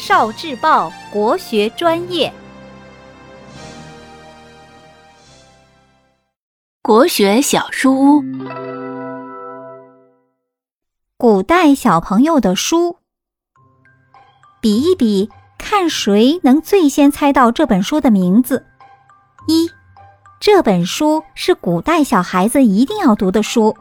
少智报国学专业，国学小书屋，古代小朋友的书，比一比，看谁能最先猜到这本书的名字。一，这本书是古代小孩子一定要读的书。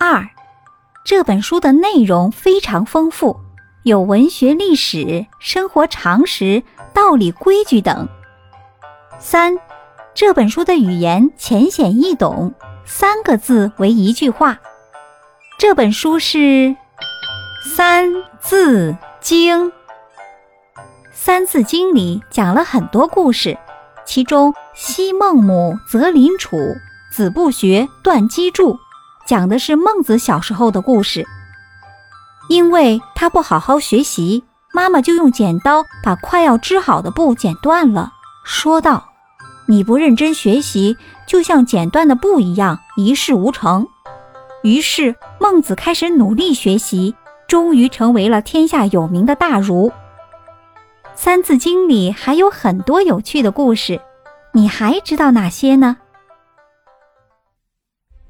二，这本书的内容非常丰富。有文学、历史、生活常识、道理、规矩等。三，这本书的语言浅显易懂，三个字为一句话。这本书是《三字经》。《三字经》里讲了很多故事，其中“昔孟母，择邻处，子不学，断机杼”，讲的是孟子小时候的故事。因为他不好好学习，妈妈就用剪刀把快要织好的布剪断了，说道：“你不认真学习，就像剪断的布一样，一事无成。”于是孟子开始努力学习，终于成为了天下有名的大儒。《三字经》里还有很多有趣的故事，你还知道哪些呢？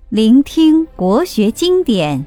聆听国学经典。